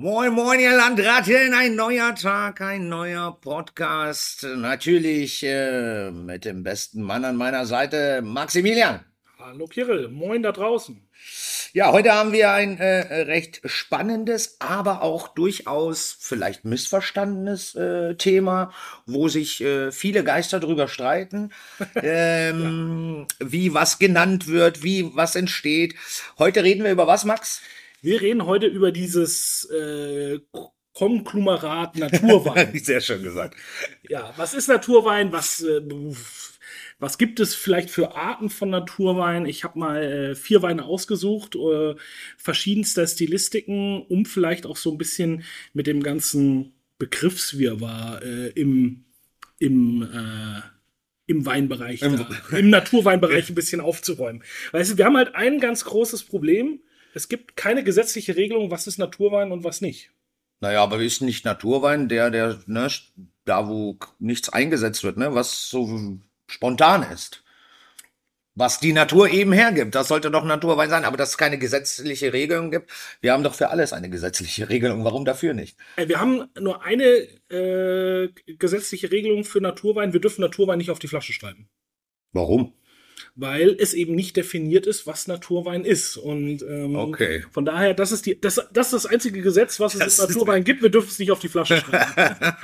Moin, moin, ihr Landratten, ein neuer Tag, ein neuer Podcast. Natürlich äh, mit dem besten Mann an meiner Seite, Maximilian. Hallo Kirill, moin da draußen. Ja, heute haben wir ein äh, recht spannendes, aber auch durchaus vielleicht missverstandenes äh, Thema, wo sich äh, viele Geister drüber streiten, ähm, ja. wie was genannt wird, wie was entsteht. Heute reden wir über was, Max? Wir reden heute über dieses äh, Konglomerat Naturwein. Sehr schön gesagt. Ja, was ist Naturwein? Was äh, was gibt es vielleicht für Arten von Naturwein? Ich habe mal äh, vier Weine ausgesucht, äh, verschiedenster Stilistiken, um vielleicht auch so ein bisschen mit dem ganzen Begriffswirrwarr äh, im, im, äh, im Weinbereich, Im, da, im Naturweinbereich ein bisschen aufzuräumen. Weißt du, wir haben halt ein ganz großes Problem. Es gibt keine gesetzliche Regelung, was ist Naturwein und was nicht. Naja, aber ist nicht Naturwein der, der, ne, da wo nichts eingesetzt wird, ne, was so spontan ist. Was die Natur eben hergibt. Das sollte doch Naturwein sein, aber dass es keine gesetzliche Regelung gibt. Wir haben doch für alles eine gesetzliche Regelung. Warum dafür nicht? Äh, wir haben nur eine äh, gesetzliche Regelung für Naturwein. Wir dürfen Naturwein nicht auf die Flasche schreiben. Warum? Weil es eben nicht definiert ist, was Naturwein ist. Und ähm, okay. von daher, das ist die, das, das ist das einzige Gesetz, was es im Naturwein gibt. Wir dürfen es nicht auf die Flasche schreiben.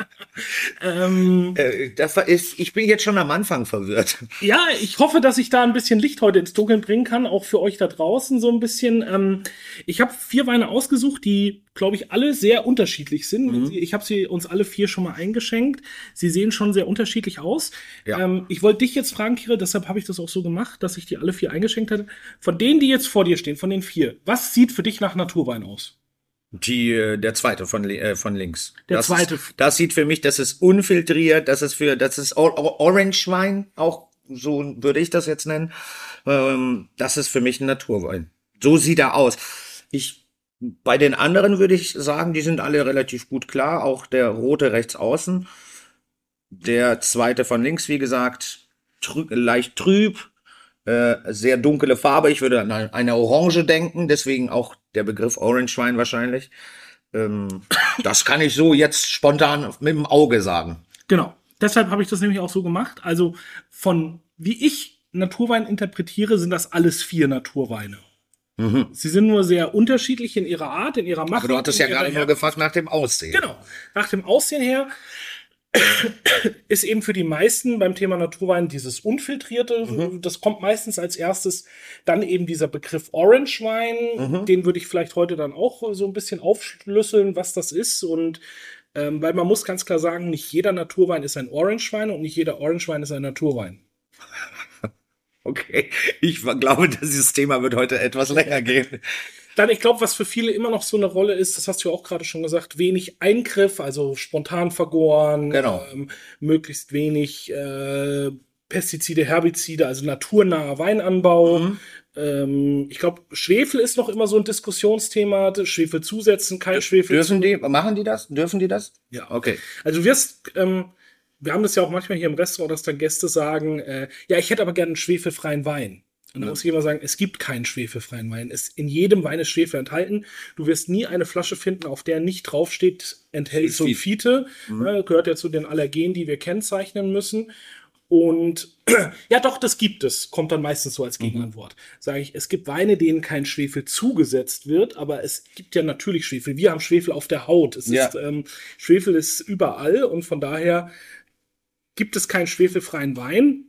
ähm, äh, das ist, ich bin jetzt schon am Anfang verwirrt. Ja, ich hoffe, dass ich da ein bisschen Licht heute ins Dunkeln bringen kann, auch für euch da draußen so ein bisschen. Ähm, ich habe vier Weine ausgesucht, die glaube ich, alle sehr unterschiedlich sind. Mhm. Ich habe sie uns alle vier schon mal eingeschenkt. Sie sehen schon sehr unterschiedlich aus. Ja. Ähm, ich wollte dich jetzt fragen, Kira, deshalb habe ich das auch so gemacht, dass ich die alle vier eingeschenkt hatte. Von denen, die jetzt vor dir stehen, von den vier, was sieht für dich nach Naturwein aus? Die, äh, der zweite von, äh, von links. Der das zweite. Ist, das sieht für mich, das ist unfiltriert, das ist für, das ist Orange Wein, auch so würde ich das jetzt nennen. Ähm, das ist für mich ein Naturwein. So sieht er aus. Ich bei den anderen würde ich sagen, die sind alle relativ gut klar. Auch der rote rechts außen. Der zweite von links, wie gesagt, trü leicht trüb, äh, sehr dunkle Farbe. Ich würde an eine Orange denken, deswegen auch der Begriff Orange Wein wahrscheinlich. Ähm, das kann ich so jetzt spontan mit dem Auge sagen. Genau. Deshalb habe ich das nämlich auch so gemacht. Also von wie ich Naturwein interpretiere, sind das alles vier Naturweine. Mhm. Sie sind nur sehr unterschiedlich in ihrer Art, in ihrer Macht. Aber du hattest ja gerade nur gefragt nach dem Aussehen. Genau. Nach dem Aussehen her ist eben für die meisten beim Thema Naturwein dieses unfiltrierte, mhm. das kommt meistens als erstes, dann eben dieser Begriff Orange Wein, mhm. den würde ich vielleicht heute dann auch so ein bisschen aufschlüsseln, was das ist und ähm, weil man muss ganz klar sagen, nicht jeder Naturwein ist ein Orange Wein und nicht jeder Orange Wein ist ein Naturwein. Okay, ich glaube, dieses Thema wird heute etwas länger gehen. Dann, ich glaube, was für viele immer noch so eine Rolle ist, das hast du ja auch gerade schon gesagt, wenig Eingriff, also spontan vergoren, genau. ähm, möglichst wenig äh, Pestizide, Herbizide, also naturnaher Weinanbau. Mhm. Ähm, ich glaube, Schwefel ist noch immer so ein Diskussionsthema. Schwefel zusetzen, kein Schwefel. Dürfen die, machen die das? Dürfen die das? Ja. Okay. Also du wirst ähm, wir haben das ja auch manchmal hier im Restaurant, dass dann Gäste sagen, äh, ja, ich hätte aber gerne einen schwefelfreien Wein. Und dann ja. muss ich immer sagen, es gibt keinen schwefelfreien Wein. Es, in jedem Wein ist Schwefel enthalten. Du wirst nie eine Flasche finden, auf der nicht draufsteht, enthält Sulfite. Mhm. Ja, gehört ja zu den Allergenen, die wir kennzeichnen müssen. Und ja, doch, das gibt es. Kommt dann meistens so als mhm. Gegenantwort. Sage ich, es gibt Weine, denen kein Schwefel zugesetzt wird, aber es gibt ja natürlich Schwefel. Wir haben Schwefel auf der Haut. Es ja. ist, ähm, Schwefel ist überall und von daher gibt es keinen schwefelfreien Wein.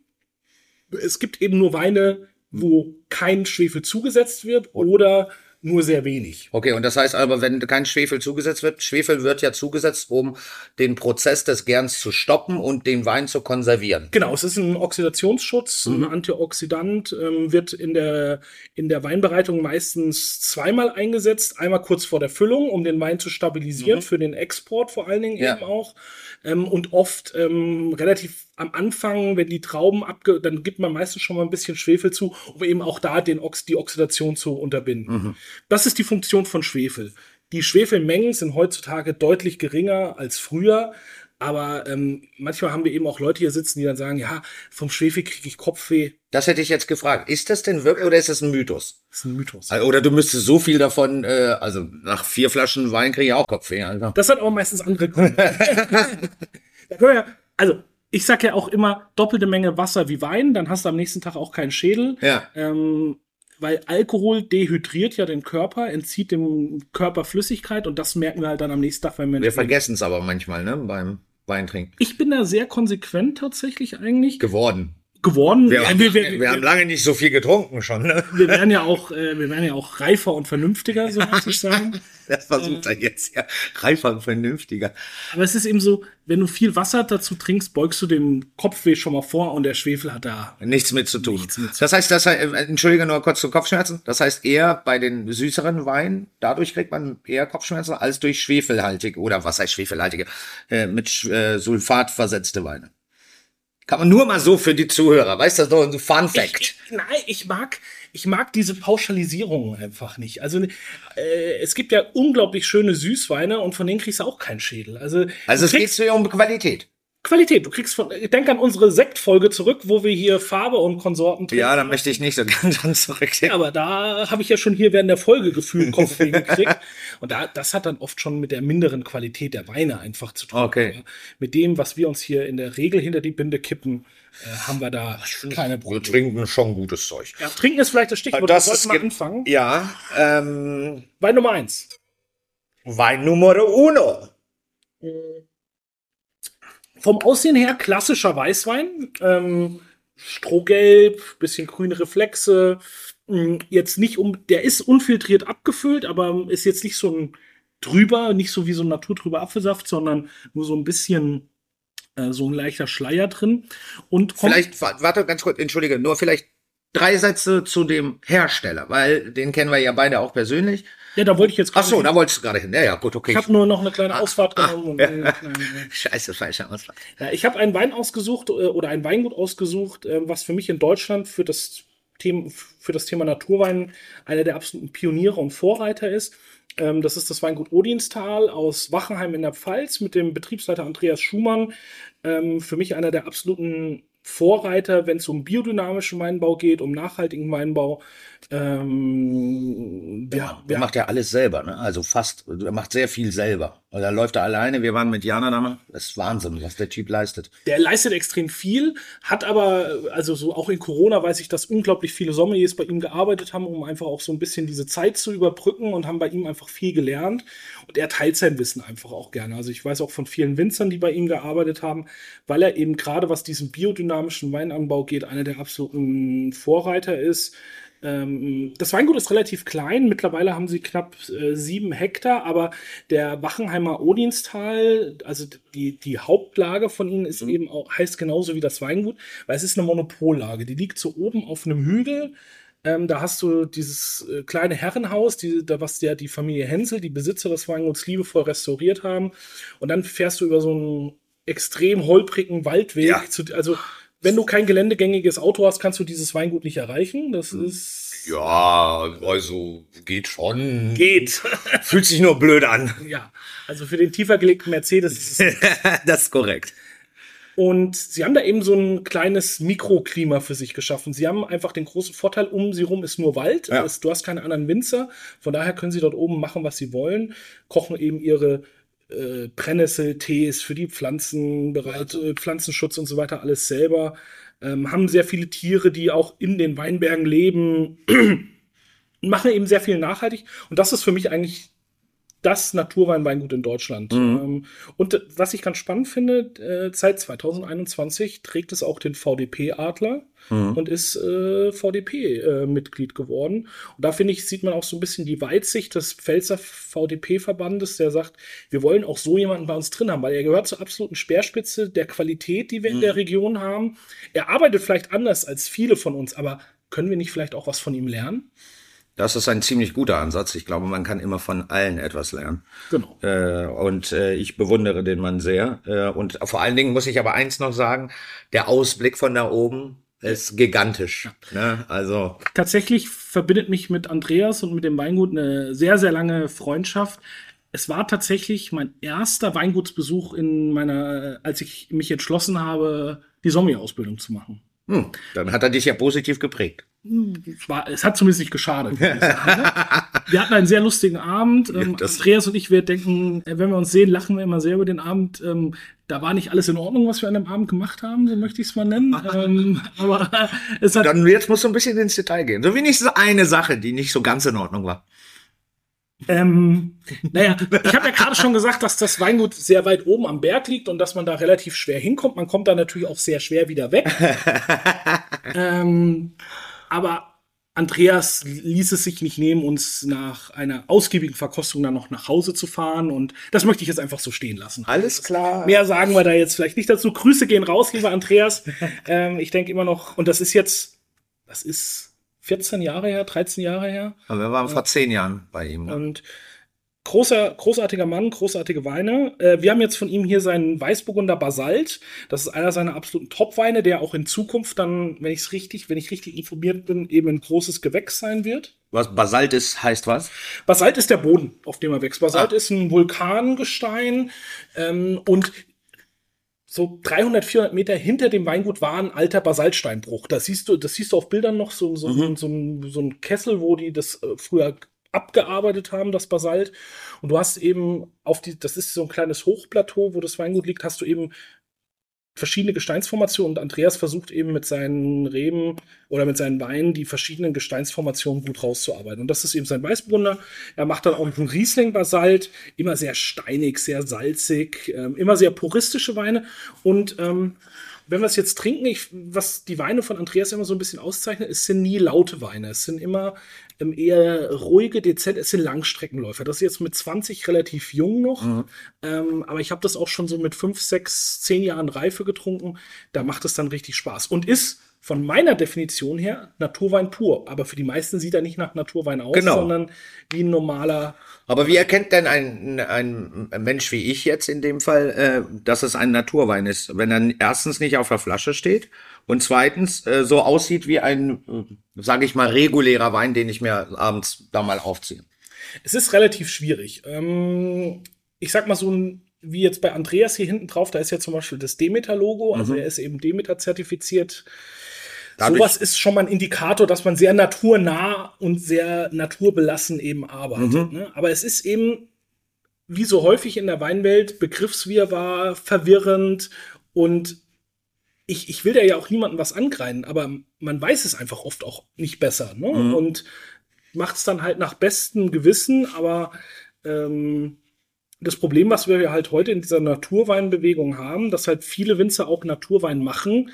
Es gibt eben nur Weine, wo kein Schwefel zugesetzt wird oder nur sehr wenig. Okay, und das heißt aber, wenn kein Schwefel zugesetzt wird, Schwefel wird ja zugesetzt, um den Prozess des Gerns zu stoppen und den Wein zu konservieren. Genau, es ist ein Oxidationsschutz, mhm. ein Antioxidant, ähm, wird in der, in der Weinbereitung meistens zweimal eingesetzt. Einmal kurz vor der Füllung, um den Wein zu stabilisieren, mhm. für den Export vor allen Dingen ja. eben auch. Ähm, und oft ähm, relativ am Anfang, wenn die Trauben abge, dann gibt man meistens schon mal ein bisschen Schwefel zu, um eben auch da den Ox die Oxidation zu unterbinden. Mhm. Das ist die Funktion von Schwefel. Die Schwefelmengen sind heutzutage deutlich geringer als früher. Aber ähm, manchmal haben wir eben auch Leute hier sitzen, die dann sagen, ja, vom Schwefel kriege ich Kopfweh. Das hätte ich jetzt gefragt. Ist das denn wirklich oder ist das ein Mythos? Das ist ein Mythos. Also, Oder du müsstest so viel davon, äh, also nach vier Flaschen Wein kriege ich auch Kopfweh, Alter. Das hat aber meistens andere Gründe. ja, also ich sag ja auch immer doppelte Menge Wasser wie Wein, dann hast du am nächsten Tag auch keinen Schädel. Ja. Ähm, weil Alkohol dehydriert ja den Körper, entzieht dem Körper Flüssigkeit und das merken wir halt dann am nächsten Tag, wenn wir Wir vergessen es aber manchmal, ne, beim Weintrinken. Ich bin da sehr konsequent tatsächlich eigentlich Geworden. Geworden. Wir, haben, wir, wir, wir, haben lange nicht so viel getrunken schon, ne? wir werden ja auch, äh, wir werden ja auch reifer und vernünftiger, so muss ich sagen. Das versucht er jetzt ja. Reifer und vernünftiger. Aber es ist eben so, wenn du viel Wasser dazu trinkst, beugst du dem Kopfweh schon mal vor und der Schwefel hat da. Nichts mit zu tun. Mit das heißt, das, äh, entschuldige nur kurz zu Kopfschmerzen. Das heißt eher bei den süßeren Weinen, dadurch kriegt man eher Kopfschmerzen als durch schwefelhaltige oder was heißt schwefelhaltige, äh, mit äh, Sulfat versetzte Weine. Kann man nur mal so für die Zuhörer, weißt du, das ist doch ein Fun Fact. Ich, ich, nein, ich mag, ich mag diese Pauschalisierung einfach nicht. Also äh, es gibt ja unglaublich schöne Süßweine und von denen kriegst du auch keinen Schädel. Also, also es geht kriegst so um Qualität. Qualität. Du kriegst von, denk an unsere Sektfolge zurück, wo wir hier Farbe und Konsorten trinken. Ja, da möchte ich nicht so ganz dran zurückgehen. Ja, aber da habe ich ja schon hier während der Folge gefühlt Kopfweh gekriegt. Und da, das hat dann oft schon mit der minderen Qualität der Weine einfach zu tun. Okay. Aber Mit dem, was wir uns hier in der Regel hinter die Binde kippen, äh, haben wir da keine Wir Probleme. trinken schon gutes Zeug. Ja, trinken ist vielleicht das Stichwort. Das wir ist mal ge- anfangen. Ja, ähm, Wein Nummer eins. Wein Numero uno. Vom Aussehen her klassischer Weißwein. Ähm, Strohgelb, bisschen grüne Reflexe. Jetzt nicht um, der ist unfiltriert abgefüllt, aber ist jetzt nicht so ein drüber, nicht so wie so ein naturtrüber Apfelsaft, sondern nur so ein bisschen äh, so ein leichter Schleier drin. Und Vielleicht, wa- warte ganz kurz, entschuldige, nur vielleicht drei Sätze zu dem Hersteller, weil den kennen wir ja beide auch persönlich. ja, da wollte ich jetzt Ach so, hin. da wolltest du gerade hin. Ja, ja, gut, okay. Ich habe nur noch eine kleine Ausfahrt genommen. und einen kleinen- Scheiße, falscher Ausfall. Ja, ich habe einen Wein ausgesucht äh, oder ein Weingut ausgesucht, äh, was für mich in Deutschland für das Für das Thema Naturwein einer der absoluten Pioniere und Vorreiter ist. Ähm, Das ist das Weingut Odinstal aus Wachenheim in der Pfalz mit dem Betriebsleiter Andreas Schumann. Ähm, Für mich einer der absoluten Vorreiter, wenn es um biodynamischen Weinbau geht, um nachhaltigen Weinbau. Ähm, Der wir, macht ja alles selber, ne? Also fast, er macht sehr viel selber. Also da läuft er alleine. Wir waren mit Jana da mal. Das ist Wahnsinn, was der Typ leistet. Der leistet extrem viel, hat aber, also so auch in Corona weiß ich, dass unglaublich viele Sommeliers bei ihm gearbeitet haben, um einfach auch so ein bisschen diese Zeit zu überbrücken und haben bei ihm einfach viel gelernt. Und er teilt sein Wissen einfach auch gerne. Also ich weiß auch von vielen Winzern, die bei ihm gearbeitet haben, weil er eben gerade was diesen biodynamischen Weinanbau geht, einer der absoluten Vorreiter ist. Ähm, das Weingut ist relativ klein. Mittlerweile haben sie knapp äh, sieben Hektar, aber der Wachenheimer Odinstal, also die, die Hauptlage von ihnen ist eben auch, heißt genauso wie das Weingut, weil es ist eine Monopollage. Die liegt so oben auf einem Hügel. Ähm, da hast du dieses äh, kleine Herrenhaus, die, da, was ja die Familie Hensel, die Besitzer des Weinguts, liebevoll restauriert haben. Und dann fährst du über so einen extrem holprigen Waldweg. Ja. Zu, also, wenn du kein geländegängiges Auto hast, kannst du dieses Weingut nicht erreichen. Das ist. Ja, also geht schon. Geht. Fühlt sich nur blöd an. ja. Also für den tiefer gelegten Mercedes ist es das ist korrekt. Und sie haben da eben so ein kleines Mikroklima für sich geschaffen. Sie haben einfach den großen Vorteil, um sie rum ist nur Wald. Ja. Du hast keine anderen Winzer. Von daher können sie dort oben machen, was sie wollen. Kochen eben ihre äh, Brennnesseltees für die Pflanzen bereit, äh, Pflanzenschutz und so weiter, alles selber. Ähm, haben sehr viele Tiere, die auch in den Weinbergen leben. machen eben sehr viel nachhaltig. Und das ist für mich eigentlich das Naturweinweingut in Deutschland. Ähm, und äh, was ich ganz spannend finde, äh, seit 2021 trägt es auch den VDP-Adler und ist äh, VDP-Mitglied geworden. Und da finde ich, sieht man auch so ein bisschen die Weitsicht des Pfälzer VDP-Verbandes, der sagt, wir wollen auch so jemanden bei uns drin haben, weil er gehört zur absoluten Speerspitze der Qualität, die wir in der Region haben. Er arbeitet vielleicht anders als viele von uns, aber können wir nicht vielleicht auch was von ihm lernen? Das ist ein ziemlich guter Ansatz. Ich glaube, man kann immer von allen etwas lernen. Genau. Äh, und äh, ich bewundere den Mann sehr. Äh, und vor allen Dingen muss ich aber eins noch sagen, der Ausblick von da oben ist gigantisch. Ne? Also, tatsächlich verbindet mich mit Andreas und mit dem Weingut eine sehr, sehr lange Freundschaft. es war tatsächlich mein erster Weingutsbesuch in meiner, als ich mich entschlossen habe, die Sommelier-Ausbildung zu machen. Hm, dann hat er dich ja positiv geprägt. Es, war, es hat zumindest nicht geschadet. ne? wir hatten einen sehr lustigen Abend. Ähm, das- Andreas und ich, wir denken, äh, wenn wir uns sehen, lachen wir immer sehr über den Abend. Ähm, da war nicht alles in Ordnung, was wir an dem Abend gemacht haben, so möchte ich es mal nennen. ähm, aber es hat Dann jetzt musst du ein bisschen ins Detail gehen. So wenigstens eine Sache, die nicht so ganz in Ordnung war. Ähm, naja, ich habe ja gerade schon gesagt, dass das Weingut sehr weit oben am Berg liegt und dass man da relativ schwer hinkommt. Man kommt da natürlich auch sehr schwer wieder weg. ähm, aber Andreas ließ es sich nicht nehmen, uns nach einer ausgiebigen Verkostung dann noch nach Hause zu fahren. Und das möchte ich jetzt einfach so stehen lassen. Alles klar. Mehr sagen wir da jetzt vielleicht nicht dazu. Grüße gehen raus, lieber Andreas. ähm, ich denke immer noch, und das ist jetzt, das ist 14 Jahre her, 13 Jahre her. Aber wir waren vor zehn Jahren bei ihm. Ne? Und großer, großartiger Mann, großartige Weine. Äh, wir haben jetzt von ihm hier seinen Weißburgunder Basalt. Das ist einer seiner absoluten Top-Weine, der auch in Zukunft dann, wenn ich es richtig, wenn ich richtig informiert bin, eben ein großes Gewächs sein wird. Was Basalt ist, heißt was? Basalt ist der Boden, auf dem er wächst. Basalt Ah. ist ein Vulkangestein ähm, und so 300, 400 Meter hinter dem Weingut war ein alter Basaltsteinbruch. Das siehst du, das siehst du auf Bildern noch, so, so, Mhm. so, ein, so ein Kessel, wo die das äh, früher abgearbeitet haben, das Basalt. Und du hast eben auf die, das ist so ein kleines Hochplateau, wo das Weingut liegt, hast du eben verschiedene Gesteinsformationen und Andreas versucht eben mit seinen Reben oder mit seinen Weinen die verschiedenen Gesteinsformationen gut rauszuarbeiten. Und das ist eben sein Weißbrunner. Er macht dann auch einen Riesling-Basalt, immer sehr steinig, sehr salzig, ähm, immer sehr puristische Weine. Und ähm, wenn wir es jetzt trinken, ich, was die Weine von Andreas immer so ein bisschen auszeichnet, es sind nie laute Weine. Es sind immer ähm, eher ruhige, dezent, es sind Langstreckenläufer. Das ist jetzt mit 20 relativ jung noch. Ähm, aber ich habe das auch schon so mit 5, 6, 10 Jahren Reife getrunken. Da macht es dann richtig Spaß. Und ist von meiner Definition her Naturwein pur. Aber für die meisten sieht er nicht nach Naturwein aus, Genau. sondern wie ein normaler. Aber wie erkennt denn ein, ein Mensch wie ich jetzt in dem Fall, äh, dass es ein Naturwein ist, wenn er erstens nicht auf der Flasche steht und zweitens äh, so aussieht wie ein, äh, sage ich mal, regulärer Wein, den ich mir abends da mal aufziehe? Es ist relativ schwierig. Ähm, ich sag mal so ein, wie jetzt bei Andreas hier hinten drauf, da ist ja zum Beispiel das Demeter-Logo, also er ist eben Demeter zertifiziert. Dadurch- Sowas ist schon mal ein Indikator, dass man sehr naturnah und sehr naturbelassen eben arbeitet. Ne? Aber es ist eben, wie so häufig in der Weinwelt, Begriffswirrwarr, verwirrend und ich, ich will da ja auch niemandem was angreifen, aber man weiß es einfach oft auch nicht besser. Ne? Und macht es dann halt nach bestem Gewissen, aber ähm, das Problem, was wir halt heute in dieser Naturweinbewegung haben, dass halt viele Winzer auch Naturwein machen,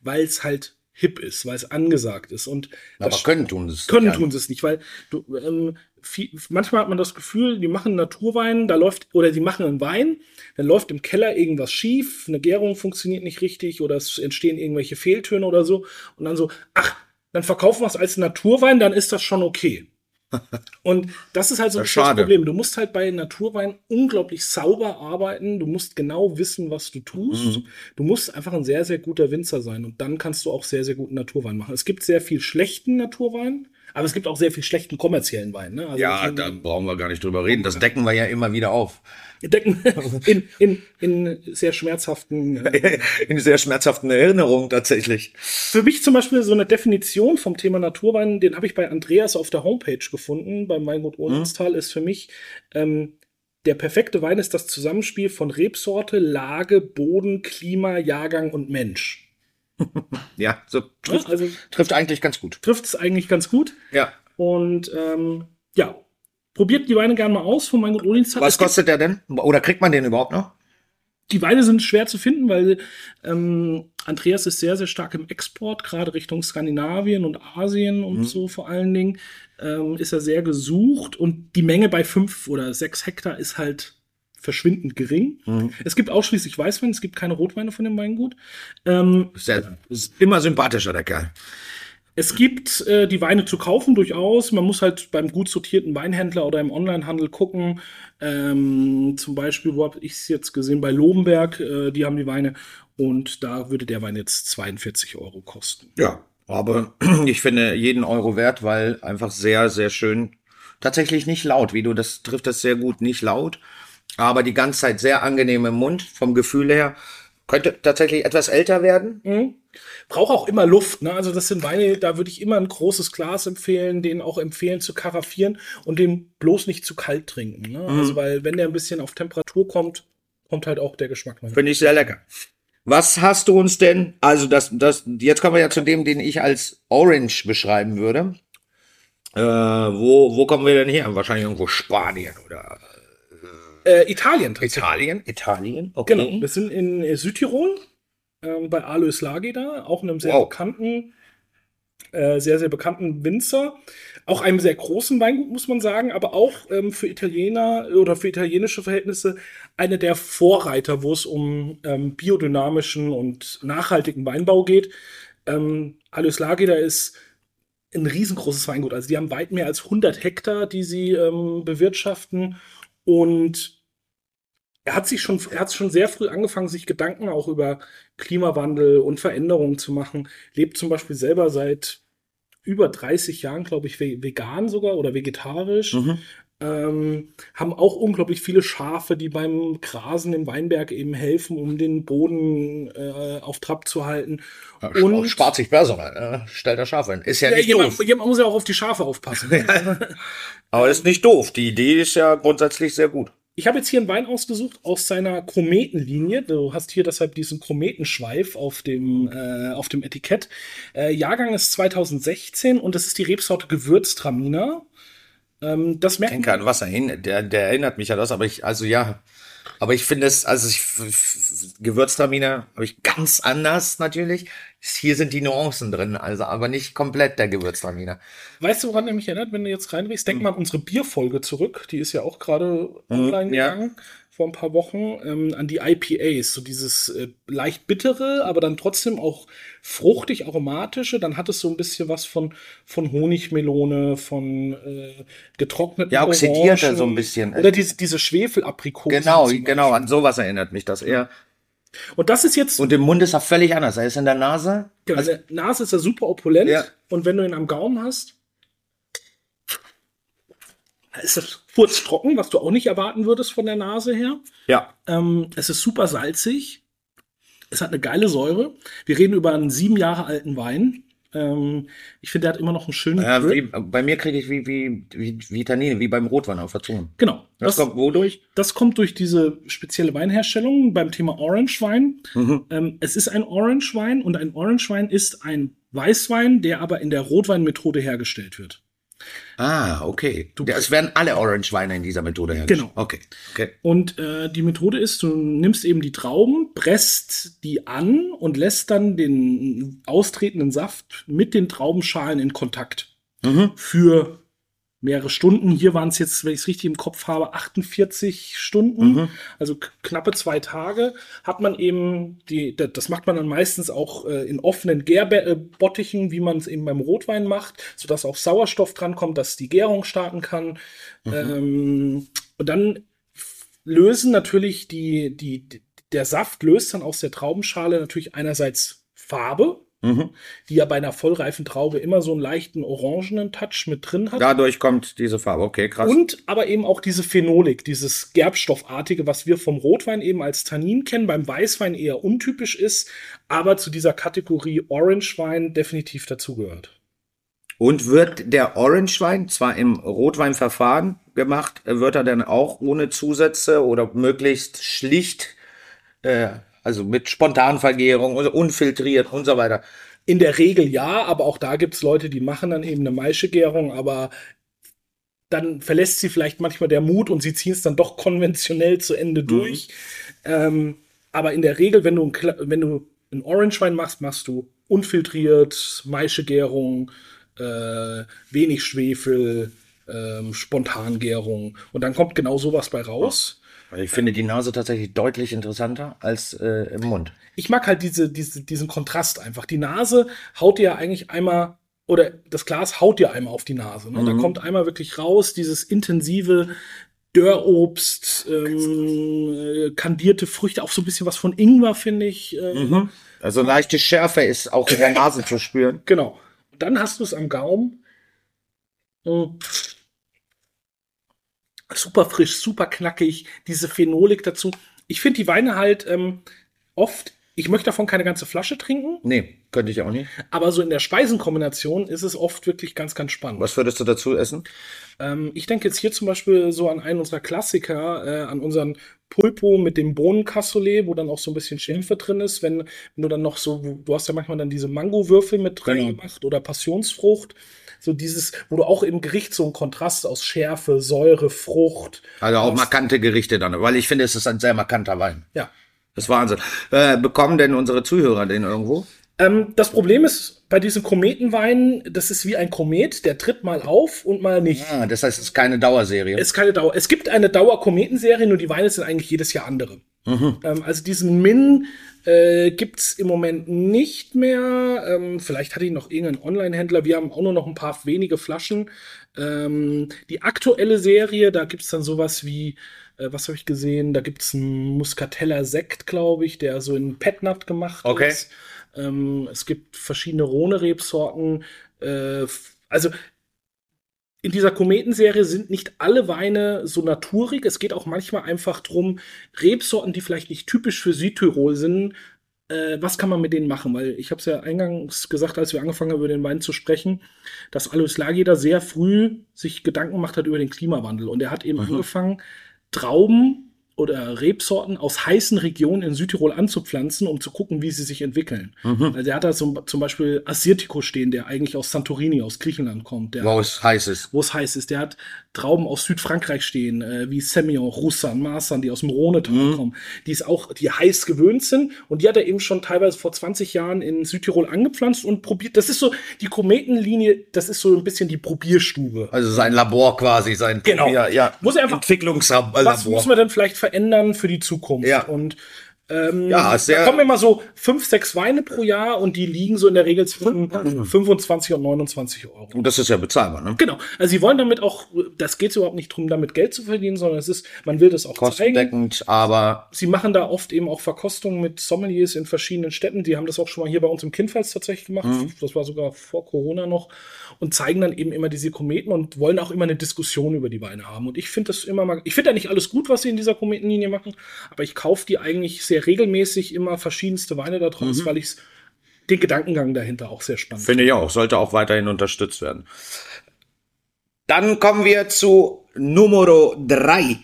weil es halt hip ist, weil es angesagt ist. Und Aber können tun sie es. können tun sie es nicht, weil du, ähm, viel, manchmal hat man das Gefühl, die machen Naturwein, da läuft, oder die machen einen Wein, dann läuft im Keller irgendwas schief, eine Gärung funktioniert nicht richtig oder es entstehen irgendwelche Fehltöne oder so und dann so, ach, dann verkaufen wir es als Naturwein, dann ist das schon okay. Und das ist halt so ein Das. Problem. Du musst halt bei Naturwein unglaublich sauber arbeiten. Du musst genau wissen, was du tust. Mhm. Du musst einfach ein sehr, sehr guter Winzer sein. Und dann kannst du auch sehr, sehr guten Naturwein machen. Es gibt sehr viel schlechten Naturwein, aber es gibt auch sehr viel schlechten kommerziellen Wein. Ne? Also Ja, da brauchen wir gar nicht drüber reden. Das decken wir ja immer wieder auf. Decken in, in, in sehr schmerzhaften. äh, In sehr schmerzhaften Erinnerungen tatsächlich. Für mich zum Beispiel so eine Definition vom Thema Naturwein, den habe ich bei Andreas auf der Homepage gefunden, beim Weingut Ohlenstal, ist für mich ähm, der perfekte Wein ist das Zusammenspiel von Rebsorte, Lage, Boden, Klima, Jahrgang und Mensch. Ja, so trifft, also trifft eigentlich ganz gut. trifft es eigentlich ganz gut. Ja. Und ähm, ja, probiert die Weine gerne mal aus von Weingut Ohlenstal. Was Es gibt- kostet der denn? Oder kriegt man den überhaupt noch? Die Weine sind schwer zu finden, weil ähm, Andreas ist sehr, sehr stark im Export, gerade Richtung Skandinavien und Asien und so vor allen Dingen. Ähm, ist er sehr gesucht und die Menge bei fünf oder sechs Hektar ist halt verschwindend gering. Es gibt ausschließlich Weißwein, es gibt keine Rotweine von dem Weingut. Ähm, Sehr, ist immer sympathischer, der Kerl. es gibt äh, die Weine zu kaufen durchaus. Man muss halt beim gut sortierten Weinhändler oder im Onlinehandel gucken. Ähm, zum Beispiel, wo habe ich es jetzt gesehen? Bei Lobenberg, äh, die haben die Weine. Und da würde der Wein jetzt 42 Euro kosten. Ja. Aber ich finde jeden Euro wert, weil einfach sehr, sehr schön tatsächlich nicht laut, wie du das trifft das sehr gut, nicht laut, aber die ganze Zeit sehr angenehm im Mund vom Gefühl her. Könnte tatsächlich etwas älter werden. Mhm. Braucht auch immer Luft. Ne? Also das sind Weine, da würde ich immer ein großes Glas empfehlen, den auch empfehlen zu karaffieren und den bloß nicht zu kalt trinken. Ne? Mhm. Also weil wenn der ein bisschen auf Temperatur kommt, kommt halt auch der Geschmack noch. Finde ich sehr lecker. Was hast du uns denn, also das, das, jetzt kommen wir ja zu dem, den ich als Orange beschreiben würde. Äh, wo, wo kommen wir denn her? Wahrscheinlich irgendwo Spanien oder Äh, Italien tatsächlich. Italien? Italien, okay. Genau. Wir sind in äh, Südtirol ähm, bei Alois Lageda, auch einem sehr Wow. bekannten, äh, sehr, sehr bekannten Winzer. Auch einem sehr großen Weingut, muss man sagen, aber auch ähm, für Italiener oder für italienische Verhältnisse einer der Vorreiter, wo es um ähm, biodynamischen und nachhaltigen Weinbau geht. Ähm, Alois Lageda ist ein riesengroßes Weingut. Also die haben weit mehr als 100 Hektar, die sie ähm, bewirtschaften. Und er hat sich schon, er hat schon sehr früh angefangen, sich Gedanken auch über Klimawandel und Veränderungen zu machen. Lebt zum Beispiel selber seit über 30 Jahren, glaube ich, ve- vegan sogar oder vegetarisch. Mhm. Ähm, haben auch unglaublich viele Schafe, die beim Grasen im Weinberg eben helfen, um den Boden äh, auf Trab zu halten. Ja, Und- spart sich Personal, äh, stellt er Schafe hin. Ist ja, Ja, nicht jemand, doof. jemand muss ja auch auf die Schafe aufpassen. Aber ist nicht doof. Die Idee ist ja grundsätzlich sehr gut. Ich habe jetzt hier einen Wein ausgesucht aus seiner Kometenlinie. Du hast hier deshalb diesen Kometenschweif auf dem, äh, auf dem Etikett. Äh, Jahrgang ist 2016 und das ist die Rebsorte Gewürztraminer. Ähm, das merkt denke an Wasser hin, der, der erinnert mich an das, aber ich, also ja, aber ich finde es, also ich, Gewürztraminer habe ich ganz anders natürlich. Hier sind die Nuancen drin, also aber nicht komplett der Gewürztraminer. Weißt du, woran er mich erinnert, wenn du jetzt reinriechst? Denk mal an unsere Bierfolge zurück. Die ist ja auch gerade online ja. Vor ein paar Wochen. Ähm, an die IPAs. So dieses äh, leicht bittere, aber dann trotzdem auch fruchtig aromatische. Dann hat es so ein bisschen was von, von Honigmelone, von äh, getrockneten Ja, oxidierte Orangen. so ein bisschen. Oder diese, diese Schwefelaprikosen. Genau, genau, an sowas erinnert mich das eher. Und das ist jetzt, Und im Mund ist er völlig anders. Er ist in der Nase. genau, in der Nase ist er super opulent. Ja. Und wenn du ihn am Gaumen hast, ist das furztrocken, was du auch nicht erwarten würdest von der Nase her. Ja. Ähm, es ist super salzig. Es hat eine geile Säure. Wir reden über einen sieben Jahre alten Wein. Ähm, ich finde, der hat immer noch einen schönen ja wie, bei mir kriege ich wie, wie, wie, Tannine, wie beim Rotwein auf der Zunge. Genau. Das, Das, kommt wodurch? das kommt durch diese spezielle Weinherstellung beim Thema Orange Wein. Mhm. Ähm, es ist ein Orange Wein und ein Orange Wein ist ein Weißwein, der aber in der Rotweinmethode hergestellt wird. Ah, okay. Der, es werden alle Orange-Weine in dieser Methode hergestellt. Genau. Okay. okay. Und äh, die Methode ist, du nimmst eben die Trauben, presst die an und lässt dann den austretenden Saft mit den Traubenschalen in Kontakt Mhm. für mehrere Stunden. Hier waren es jetzt, wenn ich es richtig im Kopf habe, 48 Stunden, Mhm. also knappe zwei Tage. Hat man eben die, da- das macht man dann meistens auch äh, in offenen Gärbottichen, wie man es eben beim Rotwein macht, sodass auch Sauerstoff drankommt, dass die Gärung starten kann. Ähm, und dann lösen natürlich die, die, der Saft löst dann aus der Traubenschale natürlich einerseits Farbe, Mhm. die ja bei einer vollreifen Traube immer so einen leichten orangenen Touch mit drin hat. Dadurch kommt diese Farbe. Okay, krass. Und aber eben auch diese Phenolik, dieses Gerbstoffartige, was wir vom Rotwein eben als Tannin kennen, beim Weißwein eher untypisch ist, aber zu dieser Kategorie Orange Wein definitiv dazugehört. Und wird der Orange-Wein zwar im Rotweinverfahren gemacht, wird er dann auch ohne Zusätze oder möglichst schlicht, äh, also mit Spontanvergärung, unfiltriert und so weiter. In der Regel ja, aber auch da gibt es Leute, die machen dann eben eine Maischegärung, aber dann verlässt sie vielleicht manchmal der Mut und sie ziehen es dann doch konventionell zu Ende durch. Ähm, aber in der Regel, wenn du, ein wenn du einen Orange-Wein machst, machst du unfiltriert, Maischegärung, äh, wenig Schwefel, ähm, Spontangärung. Und dann kommt genau sowas bei raus. Ich finde die Nase tatsächlich deutlich interessanter als äh, im Mund. ich mag halt diese, diese, diesen Kontrast einfach. Die Nase haut dir ja eigentlich einmal, oder das Glas haut dir einmal auf die Nase. Ne? Da kommt einmal wirklich raus, dieses intensive Dörrobst, ähm, äh, kandierte Früchte, auch so ein bisschen was von Ingwer, finde ich. Äh, Also leichte Schärfe ist auch in der Nase zu spüren. Genau. Und dann hast du es am Gaumen. Mm. Super frisch, super knackig, diese Phenolik dazu. Ich finde die Weine halt ähm, oft, ich möchte davon keine ganze Flasche trinken, Nee, könnte ich auch nicht. aber so in der Speisenkombination ist es oft wirklich ganz, ganz spannend. Was würdest du dazu essen? Ähm, ich denke jetzt hier zum Beispiel so an einen unserer Klassiker, äh, an unseren Pulpo mit dem Bohnencassoulet, wo dann auch so ein bisschen Schärfe drin ist. Wenn, wenn du dann noch so, du hast ja manchmal dann diese Mangowürfel mit drin Genau. gemacht oder Passionsfrucht. So dieses, wo du auch im Gericht so einen Kontrast aus Schärfe, Säure, Frucht. Also auch markante Gerichte dann, weil ich finde, es ist ein sehr markanter Wein. Ja. Das ist Wahnsinn. Äh, bekommen denn unsere Zuhörer den irgendwo? Ähm, das Problem ist bei diesen Kometenweinen, das ist wie ein Komet, der tritt mal auf und mal nicht. Ah, das heißt, es ist keine Dauerserie. Es ist keine Dauer. Es gibt eine Dauer-Kometenserie, nur die Weine sind eigentlich jedes Jahr andere. Ähm, also diesen Min äh, gibt's im Moment nicht mehr. Ähm, vielleicht hatte ich noch irgendeinen Online-Händler. Wir haben auch nur noch ein paar wenige Flaschen. Ähm, die aktuelle Serie, da gibt's dann sowas wie, äh, was habe ich gesehen? Da gibt's einen Muscatella Sekt, glaube ich, der so in Petnat gemacht Okay. ist. Ähm, es gibt verschiedene Rhone-Rebsorten. Äh, also in dieser Kometenserie sind nicht alle Weine so naturig. Es geht auch manchmal einfach drum, Rebsorten, die vielleicht nicht typisch für Südtirol sind, äh, was kann man mit denen machen? Weil ich habe es ja eingangs gesagt, als wir angefangen haben, über den Wein zu sprechen, dass Alois Lageder sehr früh sich Gedanken gemacht hat über den Klimawandel. Und er hat eben angefangen, Trauben oder Rebsorten aus heißen Regionen in Südtirol anzupflanzen, um zu gucken, wie sie sich entwickeln. Also er hat da zum, zum Beispiel Assyrtiko stehen, der eigentlich aus Santorini, aus Griechenland kommt. Der Wo es heiß ist. wo es heiß ist. Der hat Trauben aus Südfrankreich stehen, äh, wie Semillon, Roussan, Marsan, die aus dem Rhonetal kommen, die es auch, die heiß gewöhnt sind. Und die hat er eben schon teilweise vor 20 Jahren in Südtirol angepflanzt und probiert. Das ist so, die Kometenlinie, das ist so ein bisschen die Probierstube. Also sein Labor quasi, sein Genau. ja, ja. Muss er einfach- Entwicklungslabor. Was muss man denn vielleicht verändern für die Zukunft? Ja. Und ähm, Ja, sehr- da kommen immer so fünf, sechs Weine pro Jahr und die liegen so in der Regel zwischen 25 und 29 Euro. Und das ist ja bezahlbar, ne? Genau. Also sie wollen damit auch, das geht überhaupt nicht drum, damit Geld zu verdienen, sondern es ist, man will das auch zeigen. Kostendeckend, aber Sie machen da oft eben auch Verkostungen mit Sommeliers in verschiedenen Städten. Die haben das auch schon mal hier bei uns im Kindfels tatsächlich gemacht. Das war sogar vor Corona noch. Und zeigen dann eben immer diese Kometen und wollen auch immer eine Diskussion über die Weine haben. Und ich finde das immer mal, ich finde ja nicht alles gut, was sie in dieser Kometenlinie machen, aber ich kaufe die eigentlich sehr regelmäßig immer verschiedenste Weine daraus, weil ich den Gedankengang dahinter auch sehr spannend finde ich auch, sollte auch weiterhin unterstützt werden. Dann kommen wir zu Numero 3.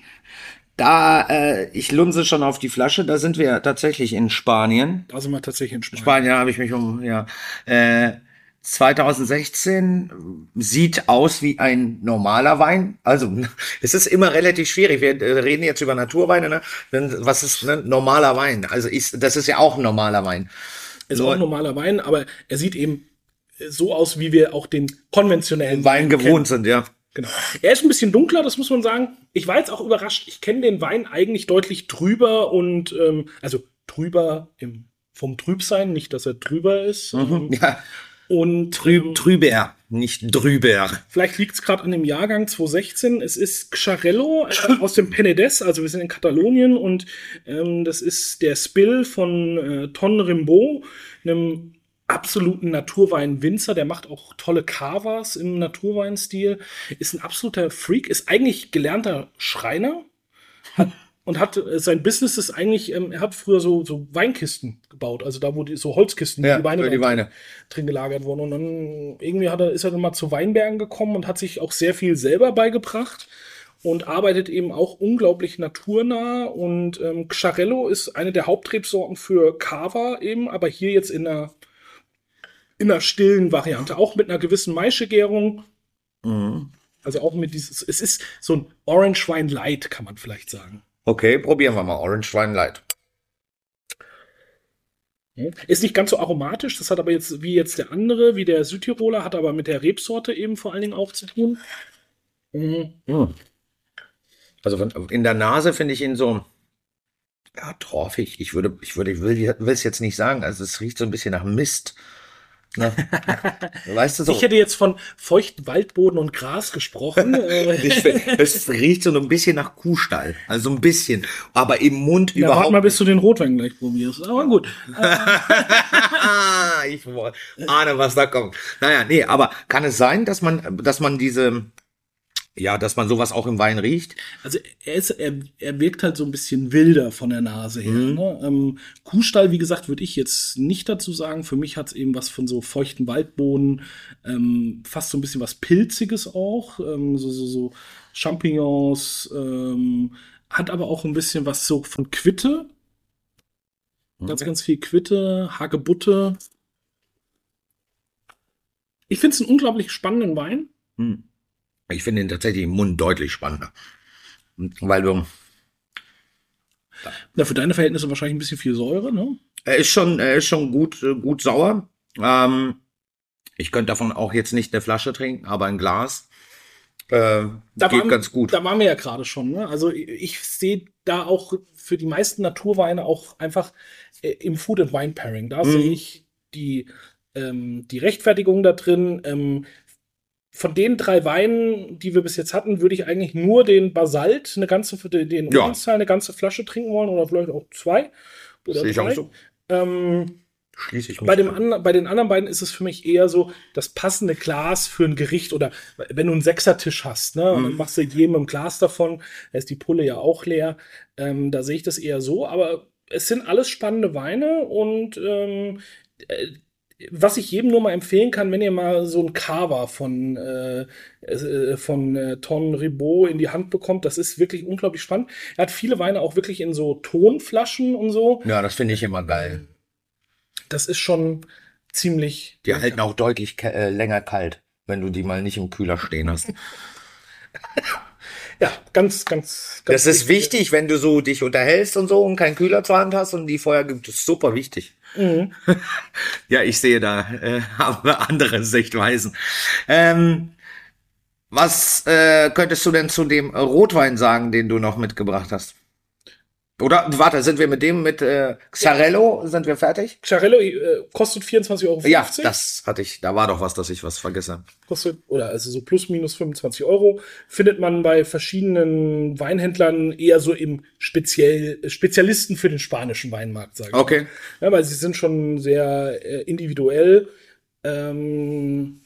Da, äh, ich lunse schon auf die Flasche, da sind wir tatsächlich in Spanien. Da sind wir tatsächlich in Spanien. Spanien habe ich mich um, ja. Äh, 2016 sieht aus wie ein normaler Wein. Also es ist immer relativ schwierig. Wir äh, reden jetzt über Naturweine. Ne? Was ist ne? normaler Wein? Also ist, das ist ja auch ein normaler Wein. Ist Nur- auch ein normaler Wein, aber er sieht eben so aus, wie wir auch den konventionellen Wein kennen. gewohnt sind, ja. Genau. Er ist ein bisschen dunkler, das muss man sagen. Ich war jetzt auch überrascht. Ich kenne den Wein eigentlich deutlich trüber und ähm, also trüber im, vom Trübsein, nicht, dass er drüber ist. Ähm, ja. Und Trüb, trüber, nicht drüber. Vielleicht liegt es gerade an dem Jahrgang 2016. Es ist Xarello äh, aus dem Penedès, also wir sind in Katalonien und ähm, das ist der Spill von äh, Ton Rimbaud, einem absoluten Naturwein-Winzer. Der macht auch tolle Cavas im Naturweinstil. Ist ein absoluter Freak, ist eigentlich gelernter Schreiner. Hat, und hat äh, sein Business ist eigentlich, ähm, er hat früher so, so Weinkisten gebaut, also da wo die so Holzkisten, Ja, die Weine, für die drin- Weine. drin gelagert wurden. Und dann irgendwie hat er, ist er dann mal zu Weinbergen gekommen und hat sich auch sehr viel selber beigebracht und arbeitet eben auch unglaublich naturnah. Und ähm, Xarello ist eine der Hauptrebsorten für Cava eben, aber hier jetzt in einer, in einer stillen Variante, auch mit einer gewissen Maischegärung. Mhm. Also auch mit dieses, es ist so ein Orange Wine Light, kann man vielleicht sagen. Okay, probieren wir mal. Orange Wine Light. Ist nicht ganz so aromatisch, das hat aber jetzt, wie jetzt der andere, wie der Südtiroler, hat aber mit der Rebsorte eben vor allen Dingen auch zu tun. Mhm. Also von- in der Nase finde ich ihn so, ja, torfig. Ich würde, ich würde, ich will es jetzt nicht sagen. Also es riecht so ein bisschen nach Mist. Ne? weißt du so? Ich hätte jetzt von feuchten Waldboden und Gras gesprochen. äh, es riecht so ein bisschen nach Kuhstall. Also ein bisschen. Aber im Mund ja, warte überhaupt mal, bis du den Rotwein gleich probierst. Aber gut. Ich ahne, was da kommt. Naja, nee, aber kann es sein, dass man, dass man diese, ja, dass man sowas auch im Wein riecht. Also er ist, er, er wirkt halt so ein bisschen wilder von der Nase her. Ne? Ähm, Kuhstall, wie gesagt, würde ich jetzt nicht dazu sagen. Für mich hat es eben was von so feuchten Waldboden, ähm, fast so ein bisschen was Pilziges auch, ähm, so, so, so Champignons, ähm, hat aber auch ein bisschen was so von Quitte. Ganz, ganz viel Quitte, Hagebutte. Ich finde es einen unglaublich spannenden Wein. Ich finde ihn tatsächlich im Mund deutlich spannender. Weil du, Na, für deine Verhältnisse wahrscheinlich ein bisschen viel Säure, ne? er ist schon, er ist schon gut, äh, gut sauer. Ähm, ich könnte davon auch jetzt nicht eine Flasche trinken, aber ein Glas. Äh, geht waren, ganz gut. Da waren wir ja gerade schon. Ne? Also ich, ich sehe da auch für die meisten Naturweine auch einfach äh, im Food and Wine Pairing. Da Mhm. sehe ich die, ähm, die Rechtfertigung da drin. Ähm, von den drei Weinen, die wir bis jetzt hatten, würde ich eigentlich nur den Basalt, eine ganze, den Ja. Eine ganze Flasche trinken wollen oder vielleicht auch zwei oder Sehe ich auch so. Ähm, Schließe ich mich. bei, dem an. bei den anderen beiden ist es für mich eher so das passende Glas für ein Gericht oder wenn du einen Sechsertisch hast, ne, und dann machst du jedem ein Glas davon, da ist die Pulle ja auch leer. Ähm, da sehe ich das eher so, aber es sind alles spannende Weine und ähm, äh, was ich jedem nur mal empfehlen kann, wenn ihr mal so ein Cava von, äh, äh, von äh, Ton Ribot in die Hand bekommt, das ist wirklich unglaublich spannend. Er hat viele Weine auch wirklich in so Tonflaschen und so. Ja, das finde ich immer geil. Das ist schon ziemlich. Die halten auch deutlich äh, länger kalt, wenn du die mal nicht im Kühler stehen hast. Ja, ganz, ganz, ganz. Das ist wichtig, wenn du so dich unterhältst und so und keinen Kühler zur Hand hast und die vorher gibt. Das ist super wichtig. Mhm. ja, ich sehe da äh, andere Sichtweisen. Ähm, was äh, könntest du denn zu dem Rotwein sagen, den du noch mitgebracht hast? Oder warte, sind wir mit dem mit äh, Xarello sind wir fertig? Xarello äh, kostet 24,50 Euro. Ja, das hatte ich. Da war doch was, dass ich was vergesse. kostet, oder also so plus minus 25 Euro, findet man bei verschiedenen Weinhändlern eher so im speziell, Spezialisten für den spanischen Weinmarkt, sage ich. mal. Okay. Ja, weil sie sind schon sehr äh, individuell. Ähm,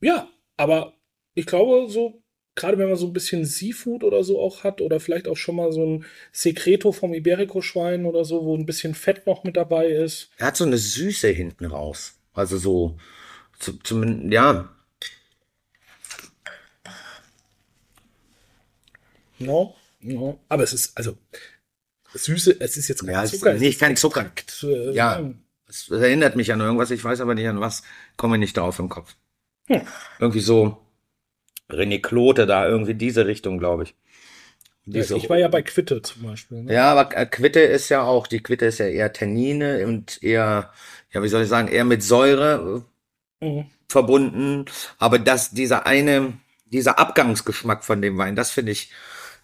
ja, aber ich glaube, so, gerade wenn man so ein bisschen Seafood oder so auch hat, oder vielleicht auch schon mal so ein Secreto vom Iberico-Schwein oder so, wo ein bisschen Fett noch mit dabei ist. Er hat so eine Süße hinten raus. Also so, zu, zumindest, ja, No, no. Aber es ist, also, Süße, es ist jetzt kein ja, Zucker. nicht kein Zucker. äh, Ja, es erinnert mich an irgendwas, ich weiß aber nicht an was, komme nicht drauf im Kopf. Hm. Irgendwie so René Klote da, irgendwie diese Richtung, glaube ich. Diese- Ich war ja bei Quitte zum Beispiel. Ne? Ja, aber äh, Quitte ist ja auch, die Quitte ist ja eher Tannine und eher, ja, wie soll ich sagen, eher mit Säure äh, Mhm. verbunden. Aber das, dieser eine, dieser Abgangsgeschmack von dem Wein, das finde ich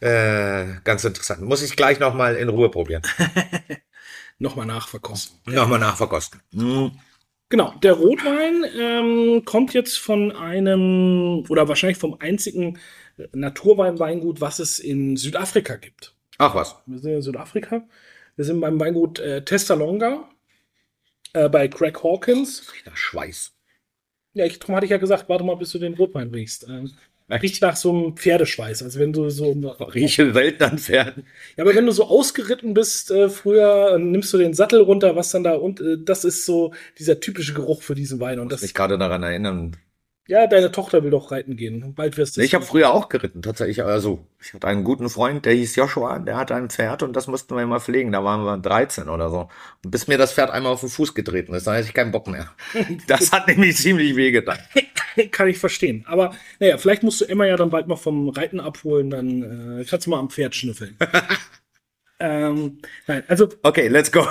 äh, ganz interessant. Muss ich gleich nochmal in Ruhe probieren. Nochmal nachverkosten. Nochmal nachverkosten. Mm. Genau, der Rotwein ähm, kommt jetzt von einem, oder wahrscheinlich vom einzigen Naturweinweingut, was es in Südafrika gibt. Ach was. Wir sind in Südafrika. Wir sind beim Weingut äh, Testalonga äh, bei Craig Hawkins. Wieder Schweiß. Ja, ich, darum hatte ich ja gesagt, warte mal, bis du den Rotwein riechst. Ähm, riecht nach so einem Pferdeschweiß, als wenn du so. Rieche Weltern Pferden. Ja, aber wenn du so ausgeritten bist äh, früher, nimmst du den Sattel runter, was dann da und äh, das ist so dieser typische Geruch für diesen Wein. Und Mich das, gerade daran erinnern. Ja, deine Tochter will doch reiten gehen. Bald wirst du. Ich habe früher auch geritten, tatsächlich. Also, ich hatte einen guten Freund, der hieß Joshua, der hatte ein Pferd und das mussten wir immer pflegen. Da waren wir 13 oder so. Und bis mir das Pferd einmal auf den Fuß getreten ist, da hatte ich keinen Bock mehr. Das hat nämlich ziemlich wehgetan. Kann ich verstehen. Aber naja, vielleicht musst du Emma ja dann bald mal vom Reiten abholen, dann äh, kannst du mal am Pferd schnüffeln. ähm, nein, also Okay, let's go.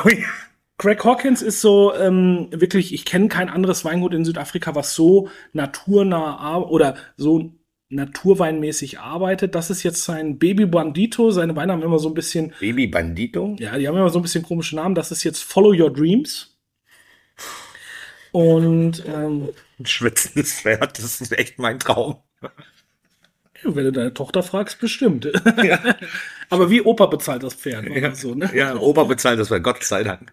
Craig Hawkins ist so ähm, wirklich, ich kenne kein anderes Weingut in Südafrika, was so naturnah oder so naturweinmäßig arbeitet. Das ist jetzt sein Baby Bandito. Seine Weine haben immer so ein bisschen, Baby Bandito? ja, die haben immer so ein bisschen komische Namen. Das ist jetzt Follow Your Dreams. Und ähm, Ein schwitzendes Pferd, das ist echt mein Traum. Wenn du deine Tochter fragst, bestimmt. Aber wie Opa bezahlt das Pferd? Das so, ne? Ja, Opa bezahlt das Pferd, Gott sei Dank.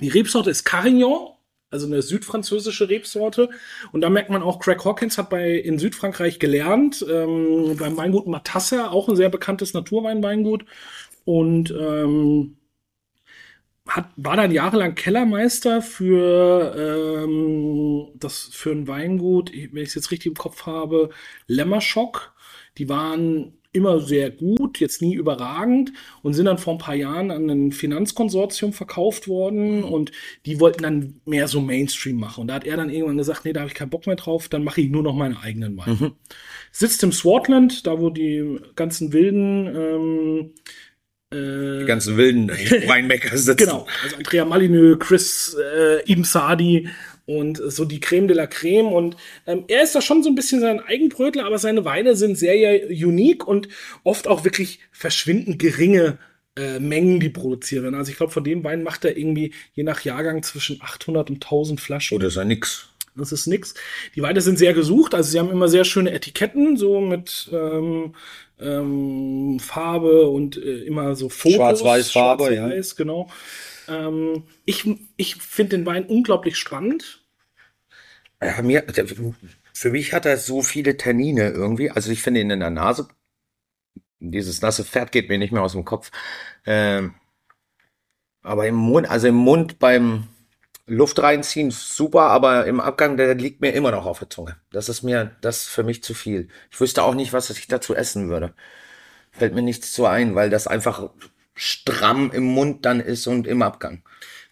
Die Rebsorte ist Carignan. also eine südfranzösische Rebsorte. Und da merkt man auch, Craig Hawkins hat bei in Südfrankreich gelernt, ähm, beim Weingut Matassa, auch ein sehr bekanntes Naturweinweingut. Und ähm, hat, war dann jahrelang Kellermeister für ähm, das für ein Weingut, wenn ich es jetzt richtig im Kopf habe, Lämmerschock. Die waren immer sehr gut, jetzt nie überragend und sind dann vor ein paar Jahren an ein Finanzkonsortium verkauft worden und die wollten dann mehr so Mainstream machen. Und da hat er dann irgendwann gesagt, nee, da habe ich keinen Bock mehr drauf, dann mache ich nur noch meine eigenen Weine. Mhm. Sitzt im Swartland, da wo die ganzen wilden ähm, äh, die ganzen wilden Weinmaker sitzen. Genau, also Andrea Malineux, Chris äh, Ibn Sadi und so die Creme de la Creme. Und ähm, er ist da schon so ein bisschen sein Eigenbrötler, aber seine Weine sind sehr ja, unique und oft auch wirklich verschwindend geringe äh, Mengen, die produziert werden. Also ich glaube, von dem Wein macht er irgendwie je nach Jahrgang zwischen 800 und 1000 Flaschen. Oder oh, ist ja nix. Das ist nix. Die Weine sind sehr gesucht, also sie haben immer sehr schöne Etiketten, so mit ähm, ähm, Farbe und äh, immer so Fotos. Schwarz-Weiß Farbe, Schwarz ja. genau. Ähm, ich ich finde den Wein unglaublich spannend. Ja, mir, für mich hat er so viele Tannine irgendwie. Also ich finde ihn in der Nase, dieses nasse Pferd geht mir nicht mehr aus dem Kopf. Ähm, aber im Mund, also im Mund beim Luft reinziehen, super, aber im Abgang, der liegt mir immer noch auf der Zunge. Das ist mir, das ist für mich zu viel. Ich wüsste auch nicht, was ich dazu essen würde. Fällt mir nichts zu ein, weil das einfach stramm im Mund dann ist und im Abgang.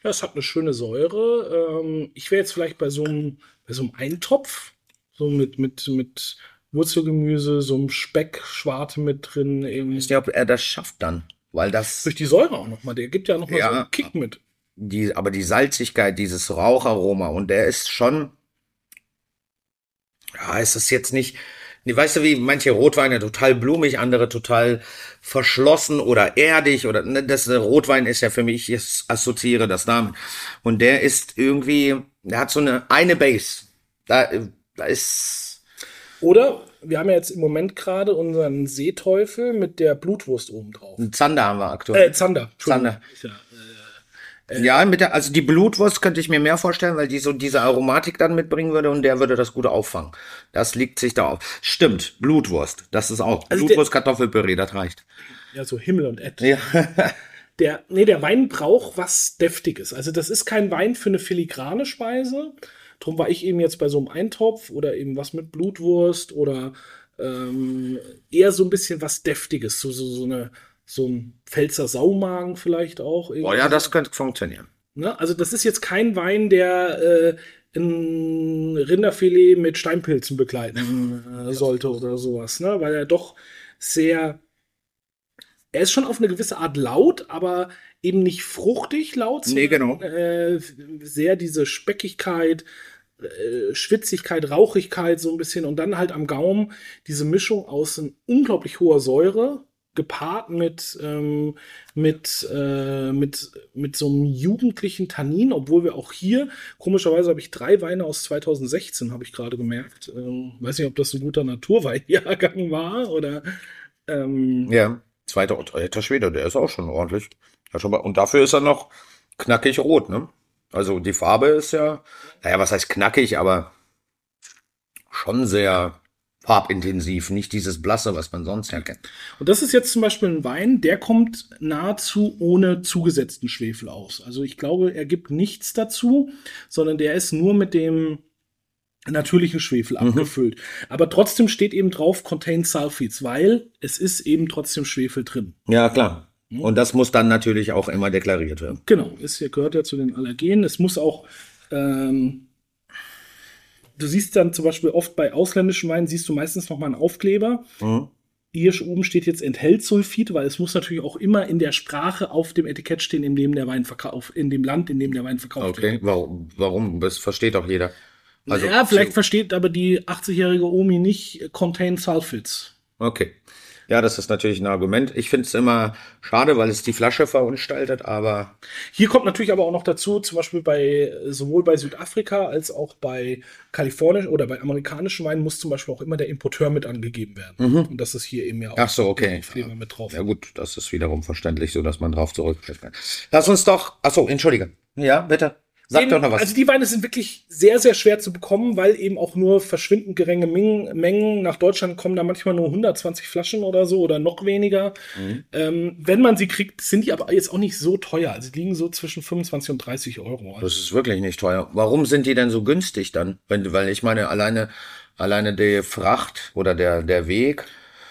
Ja, es hat eine schöne Säure. Ähm, ich wäre jetzt vielleicht bei so einem, bei so einem Eintopf, so mit, mit, mit Wurzelgemüse, so einem Speck, Schwarte mit drin. Eben. Ich weiß nicht, ob er das schafft dann, weil das. Durch die Säure auch nochmal. Der gibt ja nochmal ja, so einen Kick mit. Die, aber die Salzigkeit, dieses Raucharoma und der ist schon. Ja, ist das jetzt nicht, weißt du, wie manche Rotweine total blumig, andere total verschlossen oder erdig oder ne, das Rotwein ist ja für mich, ich assoziiere das damit. Und der ist irgendwie, der hat so eine eine Base. Da, da ist. Oder wir haben ja jetzt im Moment gerade unseren Seeteufel mit der Blutwurst oben drauf. Zander haben wir aktuell. Äh, Zander. Zander. Ja, ja, mit der, also die Blutwurst könnte ich mir mehr vorstellen, weil die so diese Aromatik dann mitbringen würde und der würde das gut auffangen. Das liegt sich da auf. Stimmt, Blutwurst, das ist auch. Also Blutwurst, Kartoffelpüree, das reicht. Ja, so Himmel und Ed. Ja. der, nee, der Wein braucht was Deftiges. Also das ist kein Wein für eine filigrane Speise. Drum war ich eben jetzt bei so einem Eintopf oder eben was mit Blutwurst oder ähm, eher so ein bisschen was Deftiges, so, so, so eine so ein Pfälzer Saumagen vielleicht auch. Oh ja, das könnte funktionieren. Ne? Also das ist jetzt kein Wein, der äh, ein Rinderfilet mit Steinpilzen begleiten äh, sollte oder sowas, ne? weil er doch sehr, er ist schon auf eine gewisse Art laut, aber eben nicht fruchtig laut, nee, genau. Äh, sehr diese Speckigkeit, äh, Schwitzigkeit, Rauchigkeit so ein bisschen und dann halt am Gaumen diese Mischung aus unglaublich hoher Säure, gepaart mit, ähm, mit, äh, mit, mit so einem jugendlichen Tannin, obwohl wir auch hier, komischerweise habe ich drei Weine aus 2016, habe ich gerade gemerkt. Ähm, weiß nicht, ob das ein guter Naturweinjahrgang war oder. Ähm, ja, zweiter, alter Schwede, der ist auch schon ordentlich. Und dafür ist er noch knackig rot, ne? Also die Farbe ist ja, naja, was heißt knackig, aber schon sehr farbintensiv, nicht dieses Blasse, was man sonst ja kennt. Und das ist jetzt zum Beispiel ein Wein, der kommt nahezu ohne zugesetzten Schwefel aus. Also ich glaube, er gibt nichts dazu, sondern der ist nur mit dem natürlichen Schwefel mhm. abgefüllt. Aber trotzdem steht eben drauf Contain Sulfites, weil es ist eben trotzdem Schwefel drin. Ja, klar. Mhm. Und das muss dann natürlich auch immer deklariert werden. Genau, es gehört ja zu den Allergenen. Es muss auch ähm, du siehst dann zum Beispiel oft bei ausländischen Weinen, siehst du meistens noch mal einen Aufkleber. Mhm. Hier oben steht jetzt enthält Sulfid, weil es muss natürlich auch immer in der Sprache auf dem Etikett stehen, in dem der Wein verkauft, in dem Land, in dem der Wein verkauft okay. wird. Okay, warum? Das versteht auch jeder. Also, ja, vielleicht versteht aber die 80-jährige Omi nicht Contain Sulfids. Okay. Ja, das ist natürlich ein Argument. Ich finde es immer schade, weil es die Flasche verunstaltet, aber. Hier kommt natürlich aber auch noch dazu, zum Beispiel bei sowohl bei Südafrika als auch bei kalifornischen oder bei amerikanischen Weinen muss zum Beispiel auch immer der Importeur mit angegeben werden. Mhm. Und das ist hier eben ja auch Ach so, okay. Kleber mit drauf. Ja gut, das ist wiederum verständlich, so dass man drauf zurückgreifen kann. Lass uns doch. Ach so, entschuldige. Ja, bitte. Sag Den- doch noch was. Also die Weine sind wirklich sehr, sehr schwer zu bekommen, weil eben auch nur verschwindend geringe Mengen, nach Deutschland kommen da manchmal nur 120 Flaschen oder so oder noch weniger. Mhm. Ähm, wenn man sie kriegt, sind die aber jetzt auch nicht so teuer. Also die liegen so zwischen 25 und 30 Euro. Also Das ist wirklich nicht teuer. Warum sind die denn so günstig dann? Wenn, weil ich meine, alleine, alleine die Fracht oder der, der Weg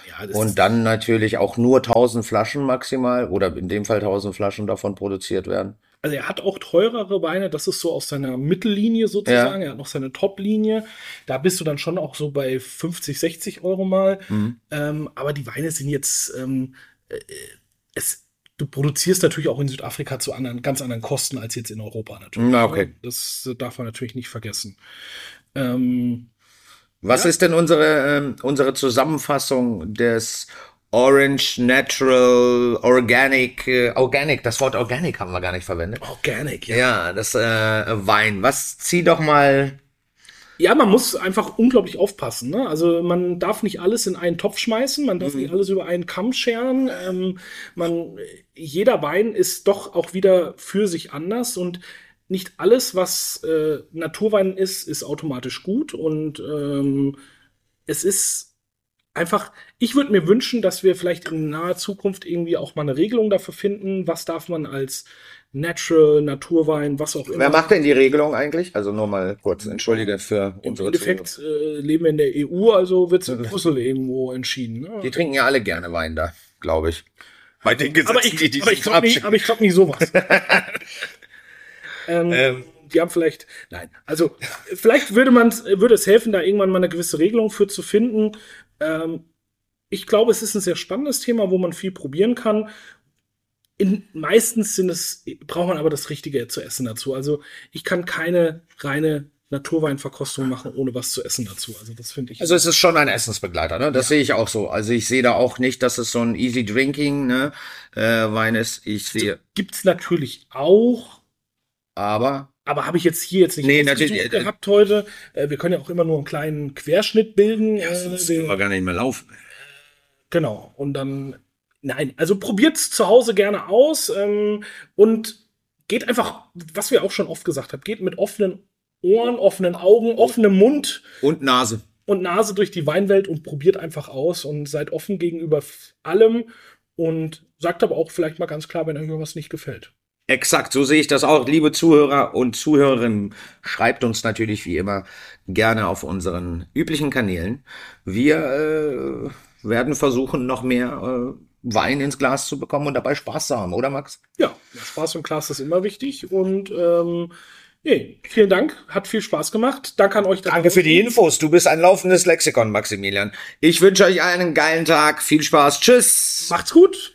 ja, und dann natürlich auch nur 1000 Flaschen maximal oder in dem Fall 1000 Flaschen davon produziert werden. Also er hat auch teurere Weine, das ist so aus seiner Mittellinie sozusagen. Er hat noch seine Top-Linie. Da bist du dann schon auch so bei 50, 60 Euro mal. Mhm. Ähm, aber die Weine sind jetzt, ähm, äh, es, du produzierst natürlich auch in Südafrika zu anderen, ganz anderen Kosten als jetzt in Europa natürlich. Na, okay. Das darf man natürlich nicht vergessen. Ähm, Was Ja. ist denn unsere, ähm, unsere Zusammenfassung des Orange Natural Organic, äh, Organic, das Wort Organic haben wir gar nicht verwendet. Organic, ja. Ja, das äh, Wein. Was zieh doch mal. Ja, man muss einfach unglaublich aufpassen. Ne? Also man darf nicht alles in einen Topf schmeißen, man darf Mhm. nicht alles über einen Kamm scheren. Ähm, man, jeder Wein ist doch auch wieder für sich anders und nicht alles, was äh, Naturwein ist, ist automatisch gut. Und ähm, es ist einfach, ich würde mir wünschen, dass wir vielleicht in naher Zukunft irgendwie auch mal eine Regelung dafür finden, was darf man als Natural, Naturwein, was auch immer. Wer macht denn die Regelung eigentlich? Also nur mal kurz, entschuldige für Im unsere Endeffekt äh, leben wir in der EU, also wird es in Brüssel irgendwo entschieden. Ne? Die trinken ja alle gerne Wein da, glaube ich. Bei den Gesetzen, Aber ich, aber ich glaube nicht, aber ich glaub nicht sowas. ähm, Ähm. Die haben vielleicht, nein, also vielleicht würde man, würde es helfen, da irgendwann mal eine gewisse Regelung für zu finden. Ähm, ich glaube, es ist ein sehr spannendes Thema, wo man viel probieren kann. In, meistens sind es, braucht man aber das Richtige zu essen dazu. Also ich kann keine reine Naturweinverkostung machen, ohne was zu essen dazu. Also das finde ich. Also es ist schon ein Essensbegleiter, ne? Das sehe ich auch so. Also ich sehe da auch nicht, dass es so ein Easy Drinking ne, äh, Wein ist. Ich sehe, gibt's natürlich auch, aber aber habe ich jetzt hier jetzt nicht Nee, natürlich, äh, gehabt heute. Äh, wir können ja auch immer nur einen kleinen Querschnitt bilden. äh, wir, gar nicht mehr laufen. genau. Und dann, nein, also probiert's zu Hause gerne aus ähm, und geht einfach, was wir auch schon oft gesagt haben, geht mit offenen Ohren, offenen Augen, offenem Mund Und Nase. und Nase durch die Weinwelt und probiert einfach aus und seid offen gegenüber allem und sagt aber auch vielleicht mal ganz klar, wenn euch was nicht gefällt. Exakt, so sehe ich das auch. Liebe Zuhörer und Zuhörerinnen, schreibt uns natürlich wie immer gerne auf unseren üblichen Kanälen. Wir äh, werden versuchen, noch mehr äh, Wein ins Glas zu bekommen und dabei Spaß zu haben, oder Max? Ja, Spaß im Glas ist immer wichtig und ähm, nee, vielen Dank, hat viel Spaß gemacht. Danke an euch. da Danke für die. Infos. Du bist ein laufendes Lexikon, Maximilian. Ich wünsche euch einen geilen Tag. Viel Spaß. Tschüss. Macht's gut.